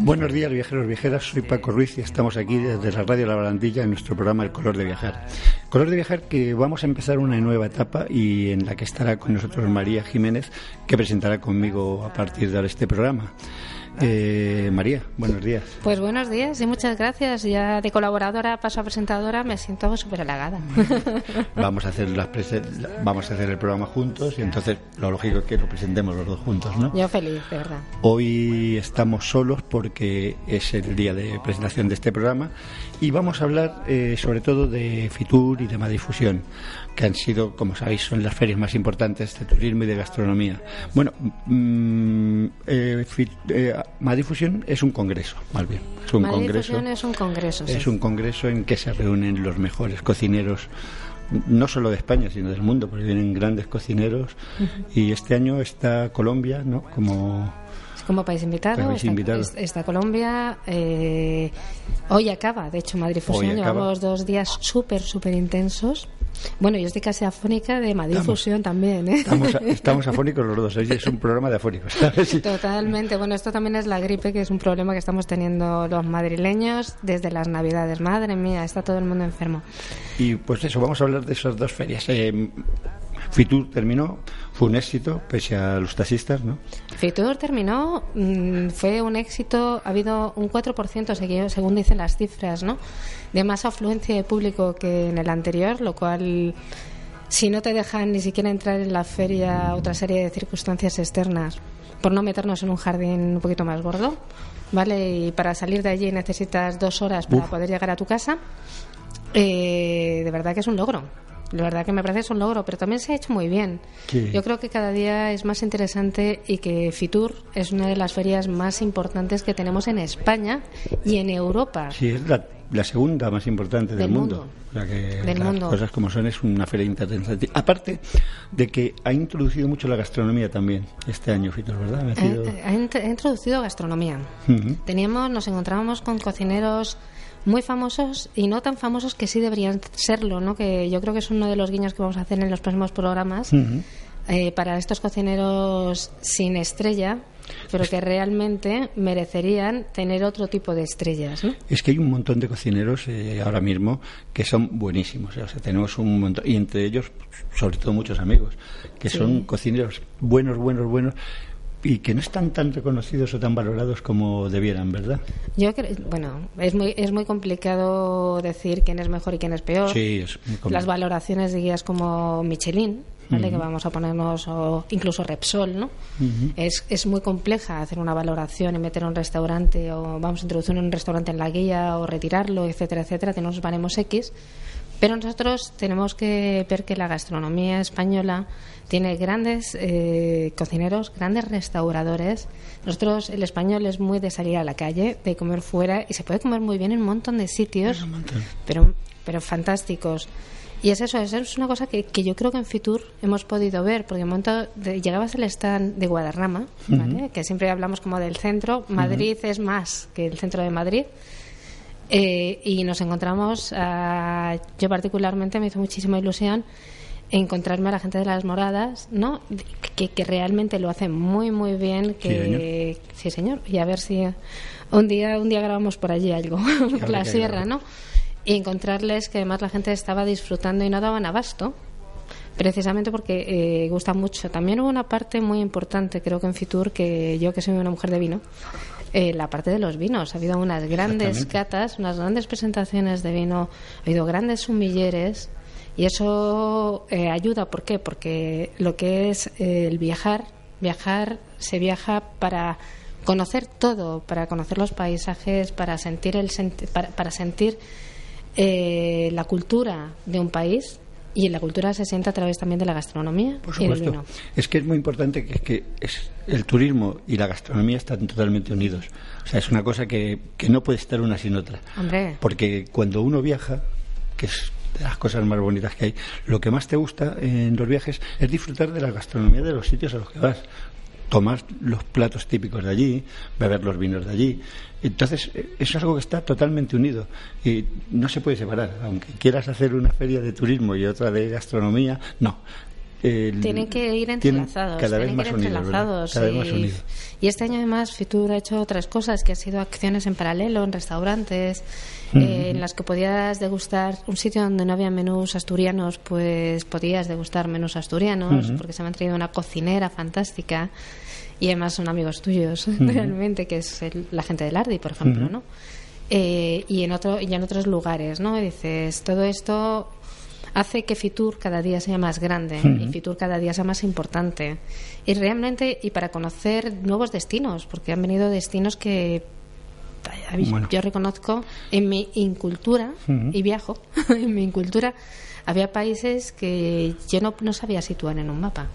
Buenos días, viajeros, viajeras. Soy Paco Ruiz y estamos aquí desde la Radio La Barandilla en nuestro programa El Color de Viajar. Color de Viajar que vamos a empezar una nueva etapa y en la que estará con nosotros María Jiménez, que presentará conmigo a partir de este programa. Eh, María, buenos días. Pues buenos días y muchas gracias. Ya de colaboradora paso a presentadora me siento súper halagada. Vamos a hacer las vamos a hacer el programa juntos y entonces lo lógico es que lo presentemos los dos juntos, ¿no? Yo feliz, de verdad. Hoy estamos solos porque es el día de presentación de este programa y vamos a hablar eh, sobre todo de Fitur y de Madifusión que han sido, como sabéis, son las ferias más importantes de turismo y de gastronomía. Bueno, mmm, eh, eh, Madifusión es un congreso, más bien. Es un congreso. es un congreso. Es un congreso en que se reúnen los mejores cocineros no solo de España, sino del mundo, porque vienen grandes cocineros. Y este año está Colombia, ¿no? Como como país invitado. está, Colombia. Eh, hoy acaba, de hecho, Madrid Fusión. Llevamos dos días súper, súper intensos. Bueno, yo estoy casi afónica de Madrid Fusión también. ¿eh? Estamos, afónicos los dos. Es un programa de afónicos. Totalmente. Bueno, esto también es la gripe, que es un problema que estamos teniendo los madrileños desde las Navidades. Madre mía, está todo el mundo enfermo. Y pues eso, vamos a hablar de esas dos ferias. Eh, Fitur terminó, fue un éxito, pese a los taxistas, ¿no? Fitur terminó, mm, fue un éxito, ha habido un 4%, según dicen las cifras, ¿no? De más afluencia de público que en el anterior, lo cual, si no te dejan ni siquiera entrar en la feria, otra serie de circunstancias externas, por no meternos en un jardín un poquito más gordo, ¿vale? Y para salir de allí necesitas dos horas para poder llegar a tu casa. Eh, de verdad que es un logro. La verdad que me parece es un logro, pero también se ha hecho muy bien. Yo creo que cada día es más interesante y que Fitur es una de las ferias más importantes que tenemos en España y en Europa. Sí, es la, segunda más importante del, mundo. del mundo. cosas como son es una feria interesante. Aparte de que ha introducido mucho la gastronomía también este año, Fitur, ¿verdad? Ha, introducido gastronomía. Teníamos, nos encontrábamos con cocineros muy famosos y no tan famosos que sí deberían serlo, ¿no? Que yo creo que es uno de los guiños que vamos a hacer en los próximos programas eh, para estos cocineros sin estrella, pero que realmente merecerían tener otro tipo de estrellas. ¿no? Es que hay un montón de cocineros eh, ahora mismo que son buenísimos, o sea, tenemos un montón, y entre ellos, sobre todo muchos amigos, que son cocineros buenos, buenos, buenos, y que no están tan reconocidos o tan valorados como debieran, ¿verdad? Yo bueno, es muy es muy complicado decir quién es mejor y quién es peor. Sí, es muy Las valoraciones de guías como Michelin, ¿vale? que vamos a ponernos o incluso Repsol, ¿no? es, es muy compleja hacer una valoración y meter un restaurante o vamos a introducir un restaurante en la guía o retirarlo, etcétera, etcétera, tenemos baremos X, pero nosotros tenemos que ver que la gastronomía española tiene grandes eh, cocineros, grandes restauradores. Nosotros, el español, es muy de salir a la calle, de comer fuera, y se puede comer muy bien en un montón de sitios, pero, pero fantásticos. Y es eso, es una cosa que, que, yo creo que en Fitur hemos podido ver, porque en momento de, llegabas al stand de Guadarrama, que siempre hablamos como del centro, Madrid es más que el centro de Madrid, eh, y nos encontramos, uh, yo particularmente me hizo muchísima ilusión encontrarme a la gente de las moradas, ¿no? Que, que realmente lo hacen muy muy bien, que sí señor. y a ver si un día un día grabamos por allí algo, por la sierra, ¿no? Y encontrarles que además la gente estaba disfrutando y no daban abasto, precisamente porque eh, gusta mucho. También hubo una parte muy importante, creo que en Fitur, que yo que soy una mujer de vino, eh, la parte de los vinos. Ha habido unas grandes catas, unas grandes presentaciones de vino, ha habido grandes sumilleres y eso eh, ayuda, ¿por qué? Porque lo que es eh, el viajar, viajar se viaja para conocer todo, para conocer los paisajes, para sentir el para, sentir eh, la cultura de un país y la cultura se siente a través también de la gastronomía Por y del vino. Es que es muy importante que, que es, el turismo y la gastronomía están totalmente unidos. O sea, es una cosa que, que no puede estar una sin otra. Hombre. Porque cuando uno viaja, que es de las cosas más bonitas que hay, lo que más te gusta en los viajes es disfrutar de la gastronomía de los sitios a los que vas. Tomar los platos típicos de allí, beber los vinos de allí. Entonces, eso es algo que está totalmente unido y no se puede separar. Aunque quieras hacer una feria de turismo y otra de gastronomía, no. El- Tienen que ir entrelazados, cada vez tienen más que ir unidos, ¿verdad? entrelazados. Cada vez y, más unidos. y este año además Fitur ha hecho otras cosas que han sido acciones en paralelo en restaurantes eh, en las que podías degustar un sitio donde no había menús asturianos, pues podías degustar menús asturianos porque se me han traído una cocinera fantástica y además son amigos tuyos realmente que es el- la gente del Ardi, por ejemplo, ¿no? Eh, y en otro y en otros lugares, ¿no? Y dices todo esto hace que Fitur cada día sea más grande y Fitur cada día sea más importante. Y realmente, y para conocer nuevos destinos, porque han venido destinos que Bueno. yo reconozco en mi incultura, y viajo, en mi incultura, había países que yo no, no sabía situar en un mapa.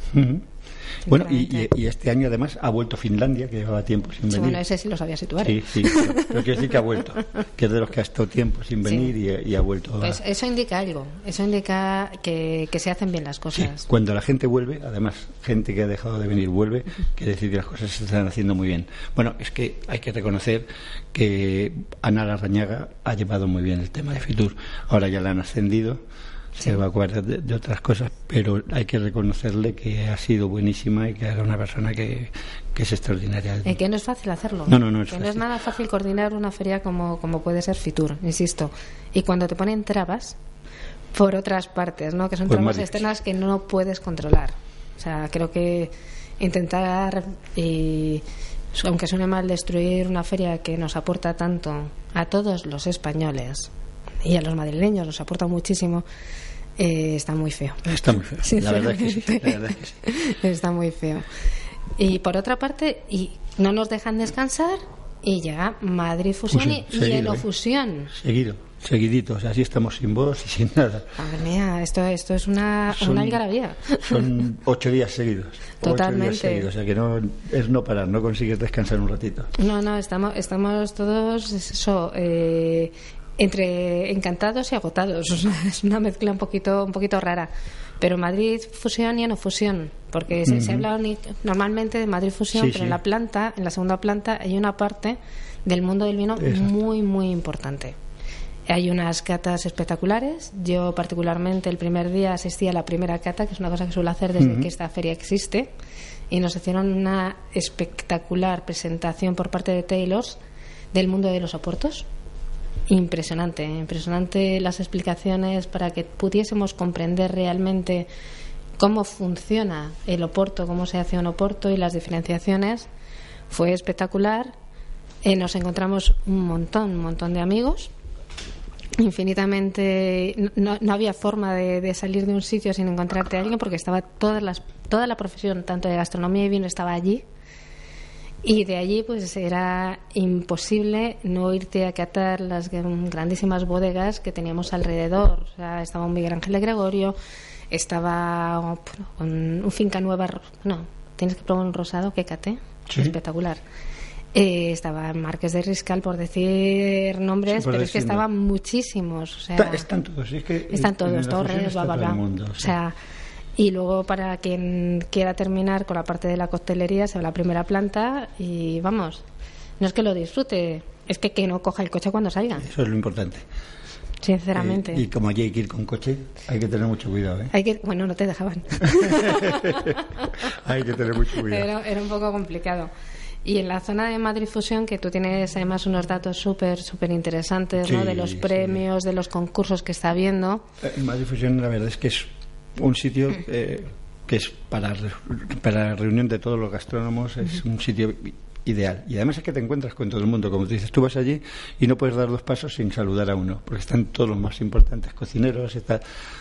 Bueno, y, y- este año además ha vuelto Finlandia, que llevaba tiempo sin Sí, venir. bueno, ese sí lo sabía situar. Sí, sí, pero, pero quiero decir que ha vuelto, que es de los que ha estado tiempo sin Sí. venir y, y ha vuelto. a- Pues eso indica algo, eso indica que, que se hacen bien las Sí, cosas. cuando la gente vuelve, además, gente que ha dejado de venir vuelve, quiere decir que las cosas se están haciendo muy bien. Bueno, es que hay que reconocer que Ana Larrañaga ha llevado muy bien el tema de Fitur. Ahora ya la han ascendido, se va a ocupar de, de otras cosas, pero hay que reconocerle que ha sido buenísima y que era una persona que, que es extraordinaria. Eh, que no es fácil hacerlo. No, no, no es que no es fácil. nada fácil coordinar una feria como, como puede ser Fitur, insisto. Y cuando te ponen trabas por otras partes, ¿no? Que son Pues trabas externas que no puedes controlar. O sea, creo que intentar, y, aunque suene mal, destruir una feria que nos aporta tanto a todos los españoles y a los madrileños, nos aporta muchísimo, eh, está muy feo. Está muy feo. La verdad es que sí. La verdad es que sí. Está muy feo. Y por otra parte, y no nos dejan descansar y llega Madrid Fusión Fusión, y, Eno ¿eh? Seguido. Seguido, seguidito. O sea, así estamos sin voz y sin nada. Madre mía, esto, esto es una, Son- una algarabía. Son ocho días seguidos. Totalmente. días seguidos. O sea que no es no parar, no consigues descansar un ratito. No, no, estamos, estamos todos eso, eh, entre encantados y agotados. Es una mezcla un poquito, un poquito rara. Pero Madrid Fusión y no Fusión, porque se, se habla normalmente de Madrid Fusión, Sí, pero sí. en la planta, en la segunda planta, hay una parte del mundo del vino Exacto. muy, muy importante. Hay unas catas espectaculares. Yo particularmente el primer día asistí a la primera cata, que es una cosa que suelo hacer desde que esta feria existe, y nos hicieron una espectacular presentación por parte de Taylors del mundo de los oportos. Impresionante, impresionante las explicaciones para que pudiésemos comprender realmente cómo funciona el oporto, cómo se hace un oporto y las diferenciaciones. Fue espectacular. Eh, nos encontramos un montón, un montón de amigos infinitamente no, no había forma de, de salir de un sitio sin encontrarte a alguien porque estaba todas las, toda la profesión tanto de gastronomía y vino estaba allí y de allí pues era imposible no irte a catar las gran- grandísimas bodegas que teníamos alrededor o sea estaba un Miguel Ángel de Gregorio estaba un, un finca nueva no tienes que probar un rosado que cate Sí. espectacular eh, estaba Marqués de Riscal por decir nombres Sí, por pero es que estaban muchísimos o sea, Está- están todos. es que están todos, Torres, bla, bla, bla. O sea, y luego para quien quiera terminar con la parte de la coctelería, se va a la primera planta y vamos, no es que lo disfrute, es que que no coja el coche cuando salga, Eso es lo importante. sinceramente. Eh, y como allí hay que ir con coche, hay que tener mucho cuidado. ¿eh? Hay que, bueno, no te dejaban. hay que tener mucho cuidado. Era, era un poco complicado. Y en la zona de Madrid Fusión, que tú tienes además unos datos súper, súper interesantes, ¿no? De los sí. premios, de los concursos que está habiendo. Eh, Madrid Fusión, la verdad es que es un sitio eh, que es para, para reunión de todos los gastrónomos, es un sitio ideal. Y además es que te encuentras con todo el mundo, como tú dices, tú vas allí y no puedes dar dos pasos sin saludar a uno, porque están todos los más importantes cocineros, está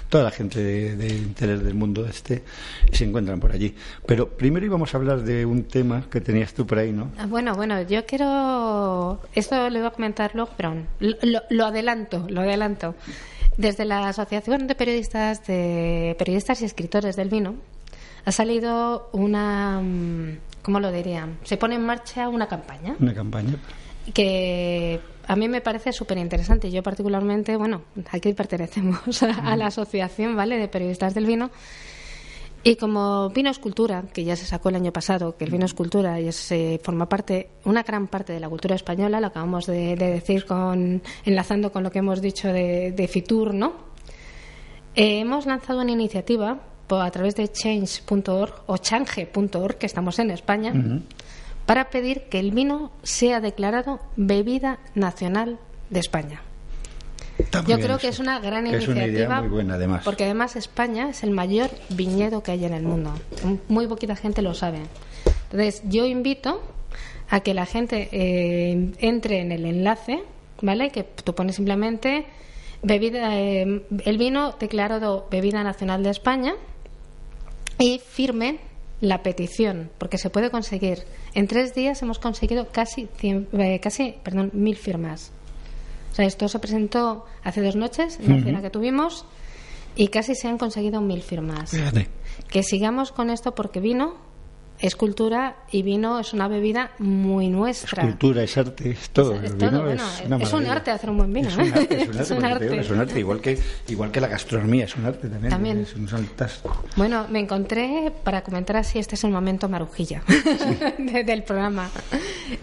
toda la gente de, interés del mundo este y se encuentran por allí. Pero primero íbamos a hablar de un tema que tenías tú por ahí, ¿no? Ah, bueno, bueno, yo quiero esto le voy a comentar luego, pero lo, lo adelanto, lo adelanto. Desde la Asociación de Periodistas de Periodistas y Escritores del Vino ha salido una mm, ¿cómo lo dirían? Se pone en marcha una campaña. Una campaña. Que a mí me parece súper interesante. Yo particularmente, bueno, aquí pertenecemos a, la asociación, ¿vale?, de periodistas del vino. Y como Vino es Cultura, que ya se sacó el año pasado, que el vino es cultura y es, eh, forma parte, una gran parte de la cultura española, lo acabamos de, decir con, enlazando con lo que hemos dicho de, Fitur, ¿no? Eh, hemos lanzado una iniciativa a través de change.org o change.org, que estamos en España, para pedir que el vino sea declarado bebida nacional de España. Yo creo que es una gran iniciativa. muy buena, además. Porque además España es el mayor viñedo que hay en el mundo. Muy poquita gente lo sabe. Entonces, yo invito a que la gente eh, entre en el enlace, ¿vale? Que tú pones simplemente bebida, eh, el vino declarado bebida nacional de España y firmen la petición, porque se puede conseguir. En tres días hemos conseguido casi, eh, casi perdón, mil firmas. Sea, esto se presentó hace dos noches, en la cena que tuvimos, y casi se han conseguido mil firmas. Que sigamos con esto porque vino es cultura y vino es una bebida muy nuestra. Es cultura, es arte, es todo. Es, un arte hacer un buen vino. Es un arte, es un arte, igual, que, igual que la gastronomía, es un arte también. también. Bueno, me encontré, para comentar así, este es el momento marujilla del programa.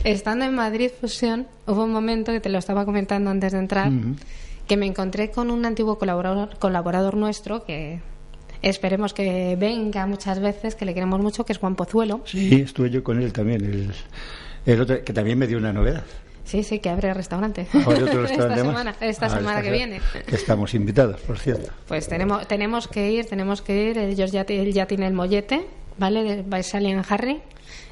Estando en Madrid Fusión, hubo un momento que te lo estaba comentando antes de entrar, que me encontré con un antiguo colaborador, colaborador nuestro que esperemos que venga muchas veces, que le queremos mucho, que es Juan Pozuelo. Sí, estuve yo con él también, el, otro, que también me dio una novedad. Sí, sí, que abre restaurante. Otro restaurante esta semana, esta ah, semana que viene. Que estamos invitados, por cierto. Pues tenemos, tenemos que ir, tenemos que ir. Ellos ya, él ya tiene el mollete, ¿vale? De en Harry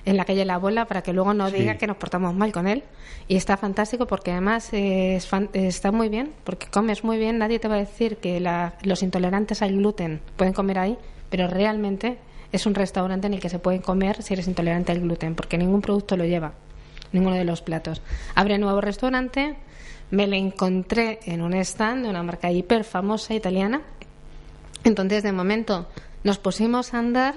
en la calle La Abuela para que luego no diga que nos portamos mal con él. Y está fantástico porque además está muy bien, porque comes muy bien. Nadie te va a decir que los intolerantes al gluten pueden comer ahí, pero realmente es un restaurante en el que se puede comer si eres intolerante al gluten, porque ningún producto lo lleva, ninguno de los platos. Abre nuevo restaurante, me lo encontré en un stand de una marca hiper famosa italiana. Entonces, de momento, nos pusimos a andar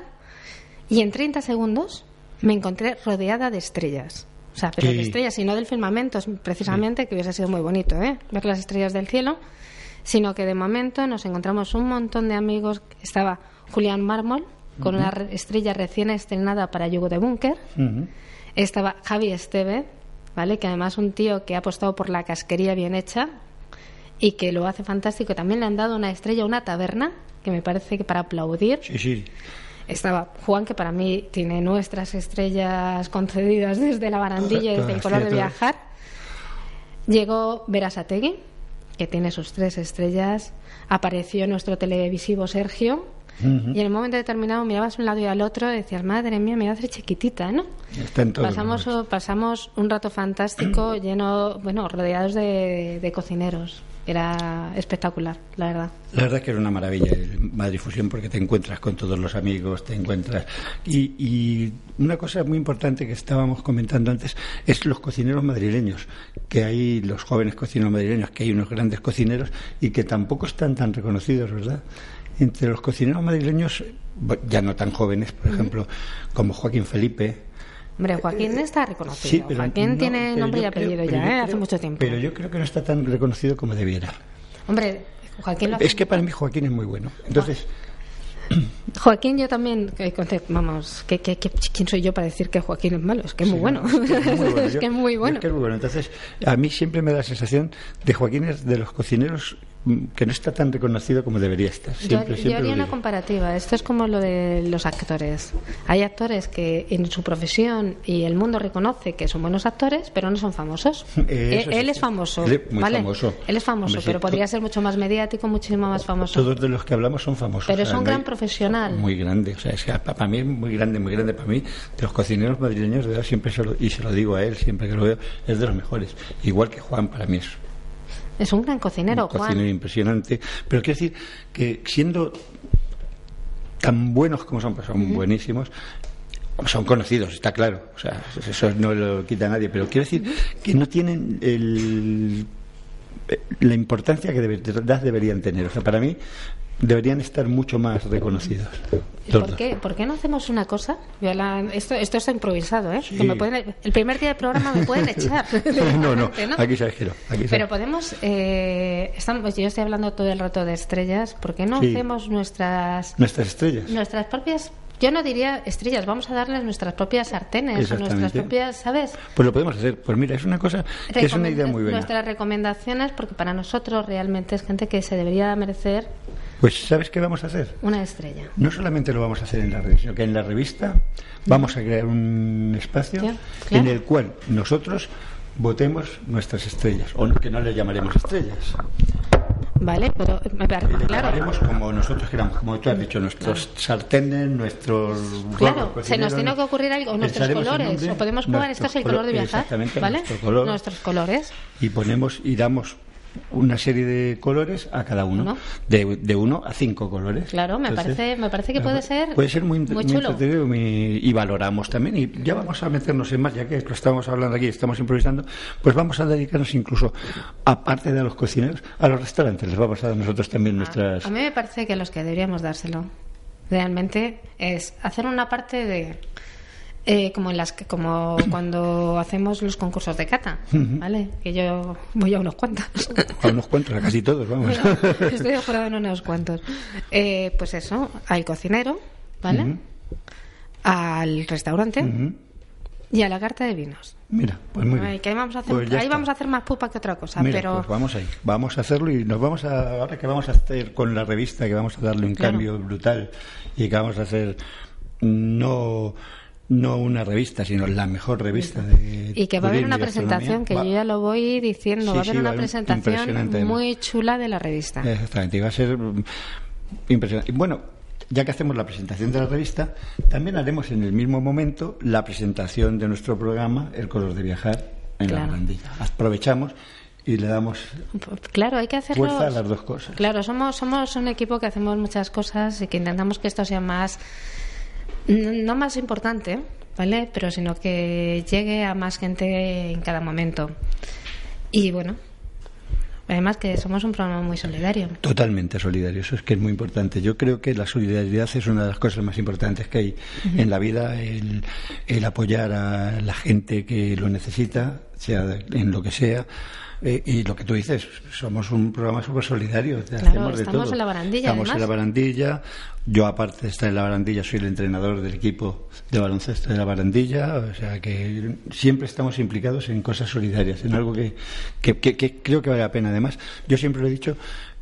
y en 30 segundos me encontré rodeada de estrellas. O sea, pero de estrellas y no del firmamento, precisamente, que hubiese sido muy bonito, ¿eh? Ver las estrellas del cielo. Sino que de momento nos encontramos un montón de amigos. Estaba Julián Mármol, con una estrella recién estrenada para Yugo de Búnker. Estaba Javi Esteve, ¿vale? Que además un tío que ha apostado por la casquería bien hecha y que lo hace fantástico. También le han dado una estrella, una taberna, que me parece que para aplaudir. Sí, sí estaba Juan, que para mí tiene nuestras estrellas concedidas desde la barandilla y desde el color de viajar. Llegó Verasategui, que tiene sus tres estrellas. Apareció nuestro televisivo Sergio. Y en el momento determinado mirabas un lado y al otro y decías, madre mía, me voy a hacer chiquitita, ¿no? pasamos, pasamos un rato fantástico, lleno, bueno, rodeados de cocineros era espectacular, la verdad. La verdad es que era una maravilla el Madrid Fusión porque te encuentras con todos los amigos, te encuentras. Y, una cosa muy importante que estábamos comentando antes es los cocineros madrileños, que hay los jóvenes cocineros madrileños, que hay unos grandes cocineros y que tampoco están tan reconocidos, ¿verdad? Entre los cocineros madrileños, ya no tan jóvenes, por ejemplo, como Joaquín Felipe, Hombre, Joaquín está reconocido. Joaquín tiene nombre y apellido ya, ¿eh? hace mucho tiempo. Pero yo creo que no está tan reconocido como debiera. Hombre, Joaquín lo Es que para mí Joaquín es muy bueno. Entonces. Joaquín, yo también, vamos, ¿qué, quién soy yo para decir que Joaquín es malo? Es que es muy bueno. Es que es muy bueno. Es que es muy bueno. Entonces, a mí siempre me da la sensación de Joaquín es de los cocineros que no está tan reconocido como debería estar. Siempre, yo, haría una comparativa. Esto es como lo de los actores. Hay actores que en su profesión y el mundo reconoce que son buenos actores, pero no son famosos. él, es famoso, él es ¿vale? Famoso. Él es famoso, pero podría ser mucho más mediático, muchísimo más famoso. Todos de los que hablamos son famosos. Pero es un gran profesional. Muy grande, o sea, es que para mí es muy grande, muy grande para mí. De los cocineros madrileños, de verdad, siempre se lo, y se lo digo a él, siempre que lo veo, es de los mejores. Igual que Juan, para mí es es un gran cocinero, un cocinero impresionante. Pero quiero decir que siendo tan buenos como son, pues son buenísimos, son conocidos, está claro, o sea, eso no lo quita nadie, pero quiero decir que no tienen el, la importancia que de verdad deberían tener. O sea, para mí deberían estar mucho más reconocidos. ¿Por qué, ¿Por qué, no hacemos una cosa? esto, esto está improvisado, ¿eh? el primer día del programa me pueden echar. no, no, aquí sabes que no. Pero podemos, eh, estamos, yo estoy hablando todo el rato de estrellas, ¿por qué no hacemos nuestras... Nuestras estrellas. Nuestras propias yo no diría estrellas, vamos a darles nuestras propias sartenes nuestras propias, ¿sabes? Pues lo podemos hacer. Pues mira, es una cosa que es una idea muy buena. Nuestras recomendaciones, porque para nosotros realmente es gente que se debería merecer. Pues ¿sabes qué vamos a hacer? Una estrella. No solamente lo vamos a hacer en la revista, sino que en la revista vamos a crear un espacio en el cual nosotros votemos nuestras estrellas, o que no le llamaremos estrellas. Vale, pero me parece claro. Haremos como nosotros queramos, como tú has dicho, nuestros sartenes, nuestros. Claro, se nos tiene que ocurrir algo, nuestros colores, o podemos jugar, esto es el color de viajar, ¿vale? Nuestros colores. Y ponemos y damos una serie de colores a cada uno, de, de, uno a cinco colores. Claro, me parece me parece que puede ser puede ser muy, muy, chulo. y valoramos también y ya vamos a meternos en más ya que lo estamos hablando aquí, estamos improvisando, pues vamos a dedicarnos incluso aparte de a los cocineros a los restaurantes, les vamos a dar nosotros también nuestras. A mí me parece que a los que deberíamos dárselo realmente es hacer una parte de eh, como en las como cuando hacemos los concursos de cata, ¿vale? Que yo voy a unos cuantos. A unos cuantos, a casi todos, vamos. estoy jurado en unos cuantos. Eh, pues eso, al cocinero, ¿vale? Al restaurante y a la carta de vinos. Mira, pues muy bien. ahí vamos a hacer, pues ahí vamos a hacer más pupa que otra cosa, pero pues vamos ahí, vamos a hacerlo y nos vamos a ahora que vamos a hacer con la revista que vamos a darle un cambio brutal y que vamos a hacer no no una revista, sino la mejor revista de Y que va a haber una presentación, que yo ya lo voy diciendo, va a haber una presentación muy chula de la revista. Exactamente, y va a ser mm, impresionante. Bueno, ya que hacemos la presentación de la revista, también haremos en el mismo momento la presentación de nuestro programa, El color de viajar, en la barandilla. Aprovechamos y le damos claro hay que hacerlo fuerza a las dos cosas claro somos somos un equipo que hacemos muchas cosas y que intentamos que esto sea más no más importante, ¿vale? Pero sino que llegue a más gente en cada momento. Y bueno, Además que somos un programa muy solidario. Totalmente solidario, eso es que es muy importante. Yo creo que la solidaridad es una de las cosas más importantes que hay en la vida, el, el, apoyar a la gente que lo necesita, sea en lo que sea, eh, y lo que tú dices, somos un programa súper solidario. estamos en la barandilla. Estamos en la barandilla. Yo, aparte de estar en la barandilla, soy el entrenador del equipo de baloncesto de la barandilla. O sea que siempre estamos implicados en cosas solidarias, en algo que, que, creo que vale la pena. Además, yo siempre lo he dicho,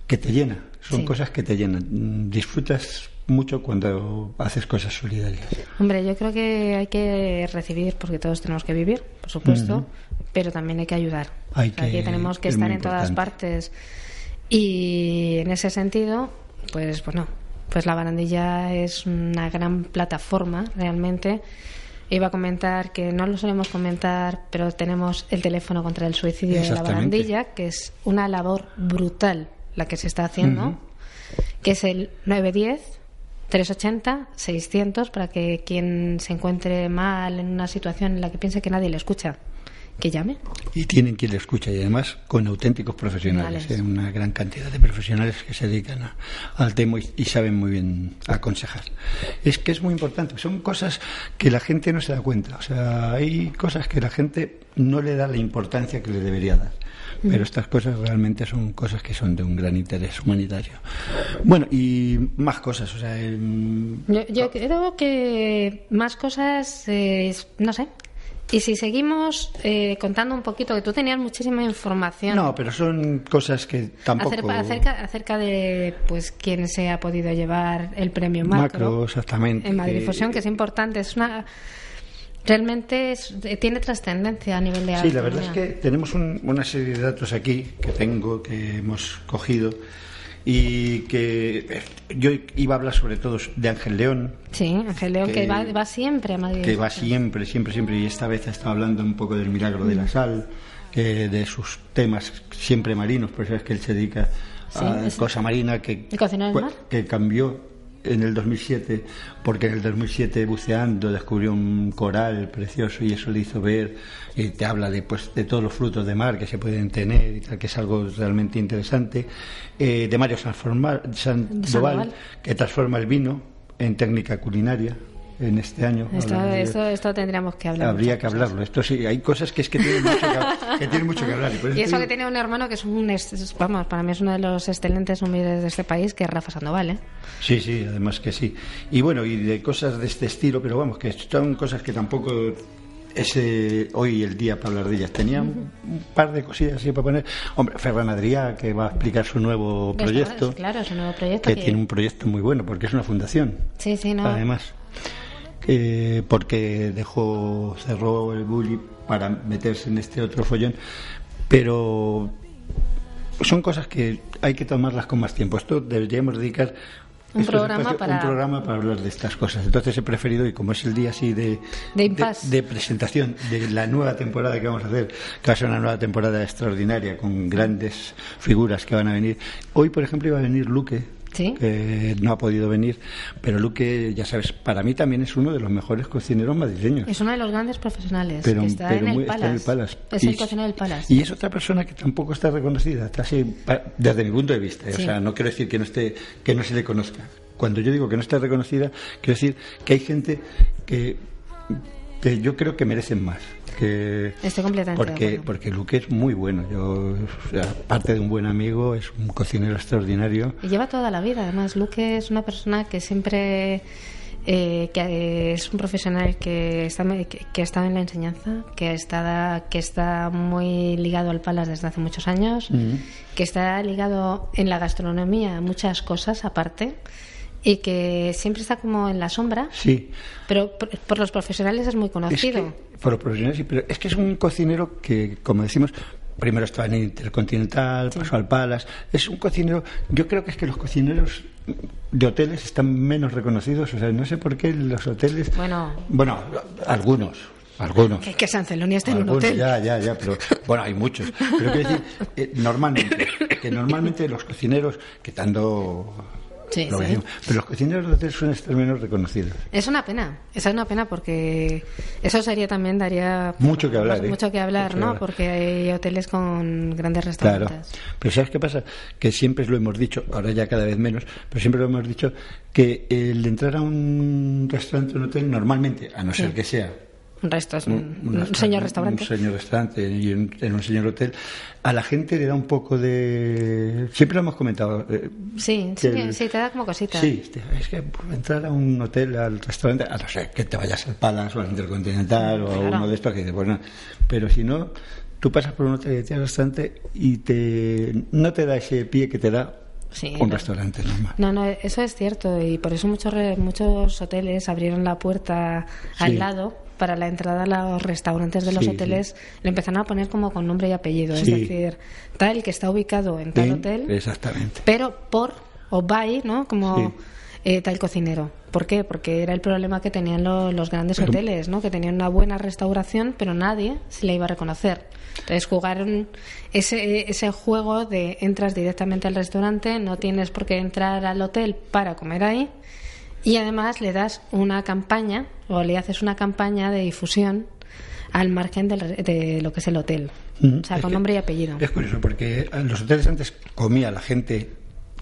que te llena. Son cosas que te llenan. Disfrutas mucho cuando haces cosas solidarias. Hombre, yo creo que hay que recibir, porque todos tenemos que vivir, por supuesto, pero también hay que ayudar. Hay que, tenemos que estar en todas partes. Y en ese sentido, pues bueno, pues la barandilla es una gran plataforma realmente. Iba a comentar que no lo solemos comentar, pero tenemos el teléfono contra el suicidio de la barandilla, que es una labor brutal la que se está haciendo, que es el 910 380, 600, para que quien se encuentre mal en una situación en la que piense que nadie le escucha, que llame. Y tienen quien le escucha, y además con auténticos profesionales, ¿eh? una gran cantidad de profesionales que se dedican al tema y, saben muy bien aconsejar. Es que es muy importante, son cosas que la gente no se da cuenta, o sea, hay cosas que la gente no le da la importancia que le debería dar. Pero estas cosas realmente son cosas que son de un gran interés humanitario. Bueno, y más cosas, o sea... Yo, creo que más cosas, no sé, y si seguimos eh, contando un poquito, que tú tenías muchísima información. No, pero son cosas que tampoco. Acerca, acerca, de pues quién se ha podido llevar el premio Macro. Macro, exactamente. En Madrid Difusión, que es importante. Es una realmente eh, tiene trascendencia a nivel de Sí, la verdad es que tenemos una serie de datos aquí que tengo, que hemos cogido y que eh, yo iba a hablar sobre todo de Ángel León. Sí, Ángel León que, va, siempre a Madrid. Que va siempre, siempre, siempre, y esta vez estado hablando un poco del milagro de la mm. sal, que de sus temas siempre marinos, por eso es que él se dedica a cosa marina que, que cambió en el 2007, porque en el 2007 buceando descubrió un coral precioso y eso le hizo ver y te habla de, pues, de todos los frutos de mar que se pueden tener y tal, que es algo realmente interesante. Eh, de Mario Sandoval, que transforma el vino en técnica culinaria en este año. Esto, esto, tendríamos que hablar. Habría que hablarlo. Esto sí, hay cosas que es que tienen mucho que, que, mucho que hablar. Y, eso que tiene un hermano que es un, vamos, para mí es uno de los excelentes humildes de este país, que es Rafa Sandoval, ¿eh? Sí, sí, además que sí. Y bueno, y de cosas de este estilo, pero vamos, que son cosas que tampoco es hoy el día para hablar de ellas. Tenía un, par de cosillas así para poner. Hombre, Ferran Adrià, que va a explicar su nuevo proyecto. Claro, su nuevo proyecto. Que, tiene un proyecto muy bueno, porque es una fundación. Sí, sí, no. Además. Eh, porque dejó, cerró el bully para meterse en este otro follón, pero son cosas que hay que tomarlas con más tiempo. Esto deberíamos dedicar un programa, para... un programa para hablar de estas cosas. Entonces he preferido, y como es el día así de, de, presentación de la nueva temporada que vamos a hacer, que va a ser una nueva temporada extraordinaria con grandes figuras que van a venir. Hoy, por ejemplo, iba a venir Luque, que no ha podido venir, pero Luque, ya sabes, para mí también es uno de los mejores cocineros madrileños. Es uno de los grandes profesionales, pero, que está, en, el Palace. Es el cocinero del Palace. Y es otra persona que tampoco está reconocida, está así, desde mi punto de vista. ¿eh? O sea, no quiero decir que no, esté, que no se le conozca. Cuando yo digo que no está reconocida, quiero decir que hay gente que, que yo creo que merecen más que porque porque Luque es muy bueno. Yo aparte de un buen amigo es un cocinero extraordinario. Y lleva toda la vida. Además Luque es una persona que siempre eh, que es un profesional que está que, ha estado en la enseñanza que está que está muy ligado al palas desde hace muchos años que está ligado en la gastronomía a muchas cosas aparte y que siempre está como en la sombra. Sí. Pero por, los profesionales es muy conocido. por los profesionales sí, pero es que es un cocinero que, como decimos, primero estaba en Intercontinental, pasó al Palace. Es un cocinero. Yo creo que es que los cocineros de hoteles están menos reconocidos. O sea, no sé por qué los hoteles. Bueno. Bueno, algunos. Algunos. Que, que San Celoni está en un hotel. Ya, ya, ya, pero bueno, hay muchos. Pero quiero decir, eh, normalmente, que normalmente los cocineros, quitando pero los cocineros de hotel suelen estar menos reconocidos. Es una pena, es una pena porque eso sería también, daría mucho que hablar, ¿eh? mucho que hablar, ¿no? Porque hay hoteles con grandes restaurantes. Claro. Pero ¿sabes qué pasa? Que siempre lo hemos dicho, ahora ya cada vez menos, pero siempre lo hemos dicho, que el entrar a un restaurante o un hotel, normalmente, a no ser que sea un resto es un, señor restaurante. Un señor restaurante y en un señor hotel. A la gente le da un poco de. Siempre lo hemos comentado. Eh, sí, sí, sí, te da como cosita. Sí, es que entrar a un hotel, al restaurante, a no ser que te vayas al Palace o al Intercontinental o a uno de estos que dices, bueno, pero si no, tú pasas por un hotel y te restaurante y te no te da ese pie que te da un restaurante normal. No, no, eso es cierto y por eso muchos muchos hoteles abrieron la puerta al lado para la entrada a los restaurantes de los hoteles le empezaron a poner como con nombre y apellido, es decir, tal que está ubicado en tal hotel, exactamente. pero por o by, ¿no? Como eh, tal cocinero. ¿Por qué? Porque era el problema que tenían los grandes hoteles, ¿no? Que tenían una buena restauración, pero nadie se le iba a reconocer. Entonces jugaron ese, ese juego de entras directamente al restaurante, no tienes por qué entrar al hotel para comer ahí, y además le das una campaña o le haces una campaña de difusión al margen de lo que es el hotel. o sea, con nombre y apellido. Es curioso, porque en los hoteles antes comía la gente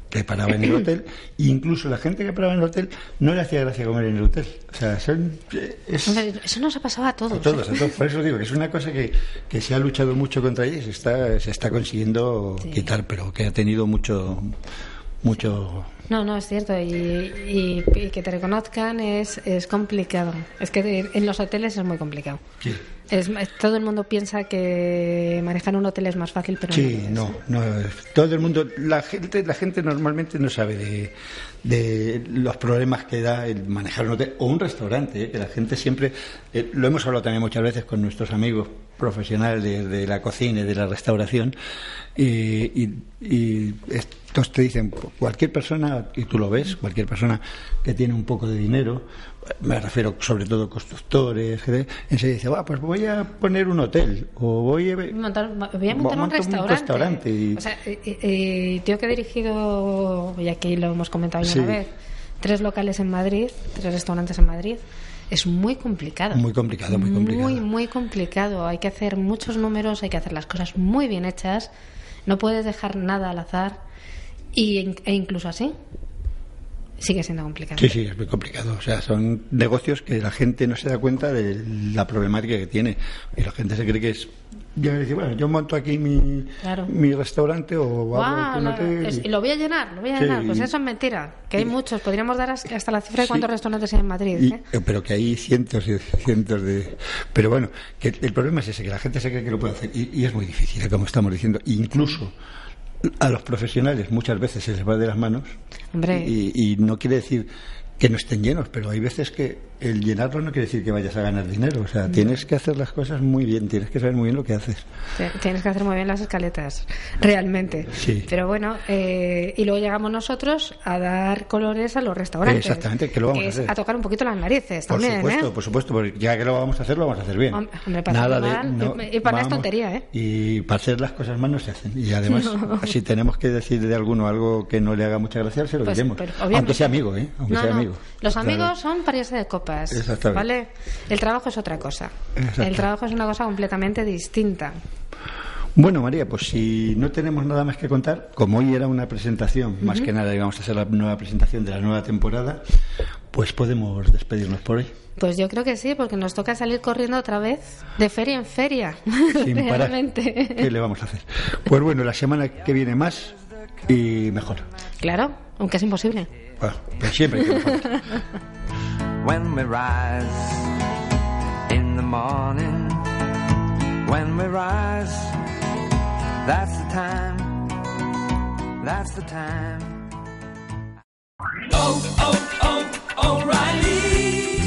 que paraba en el hotel, e incluso la gente que paraba en el hotel no le hacía gracia comer en el hotel. O sea, eso nos ha pasado a todos. A todos, a todos. Por eso digo que es una cosa que, que se ha luchado mucho contra ella y se está, se está consiguiendo quitar, pero que ha tenido mucho mucho no, no, es cierto. Y, que te reconozcan es, es complicado. Es que en los hoteles es muy complicado. Sí. Es, todo el mundo piensa que manejar un hotel es más fácil, pero sí, no, no, todo el mundo, la gente, la gente normalmente no sabe de, de los problemas que da el manejar un hotel o un restaurante, ¿eh? que la gente siempre, eh, lo hemos hablado también muchas veces con nuestros amigos profesionales de, la cocina y de la restauración, y, y, Entonces te dicen, cualquier persona, y tú lo ves, cualquier persona que tiene un poco de dinero, me refiero sobre todo a constructores, enseguida dice, pues voy a poner un hotel o voy a montar, voy a montar un, restaurante. y... O sea, eh, eh, yo que he dirigido, y aquí lo hemos comentado ya una vez, tres locales en Madrid, tres restaurantes en Madrid, es muy complicado. Muy complicado, muy complicado. Muy, muy complicado. Hay que hacer muchos números, hay que hacer las cosas muy bien hechas. No puedes dejar nada al azar y, e incluso así sigue siendo complicado. Sí, sí, es muy complicado. O sea, son negocios que la gente no se da cuenta de la problemática que tiene. Y la gente se cree que es. Yo decir, bueno, yo monto aquí mi, mi restaurante o y... lo voy a llenar, lo voy a llenar. Pues eso es mentira. Que hay muchos. Podríamos dar hasta la cifra de cuántos restaurantes hay en Madrid. ¿eh? Pero que hay cientos y cientos de. Pero bueno, que el problema es ese, que la gente se cree que lo puede hacer. Y, y es muy difícil, ¿eh? como estamos diciendo. Incluso a los profesionales muchas veces se les va de las manos y, y, no quiere decir que no estén llenos, pero hay veces que el llenarlo no quiere decir que vayas a ganar dinero. O sea, tienes que hacer las cosas muy bien, tienes que saber muy bien lo que haces. Tienes que hacer muy bien las escaletas, realmente. Sí. Pero bueno, eh, y luego llegamos nosotros a dar colores a los restaurantes. Exactamente, que lo vamos a hacer. A tocar un poquito las narices también. Por supuesto, ¿eh? por supuesto, porque ya que lo vamos a hacer, lo vamos a hacer bien. Hombre, Nada de, y para vamos, tontería, ¿eh? Y para hacer las cosas mal no se hacen. Y además, si tenemos que decir de alguno algo que no le haga mucha gracia, se lo pues, diremos. Aunque sea amigo, ¿eh? Aunque sea amigo. Los amigos son parias de copas. ¿Vale? El trabajo es otra cosa. El trabajo es una cosa completamente distinta. Bueno, María, pues si no tenemos nada más que contar, como hoy era una presentación, más que nada íbamos a hacer la nueva presentación de la nueva temporada, pues podemos despedirnos por hoy. Pues yo creo que sí, porque nos toca salir corriendo otra vez de feria en feria. Sin Realmente. ¿Qué le vamos a hacer? Pues bueno, la semana que viene más y mejor. Claro, aunque es imposible. Bueno, pues siempre hay que mejorar. when we rise in the morning. When we rise, that's the time, that's the time. Oh, oh, oh, O'Reilly.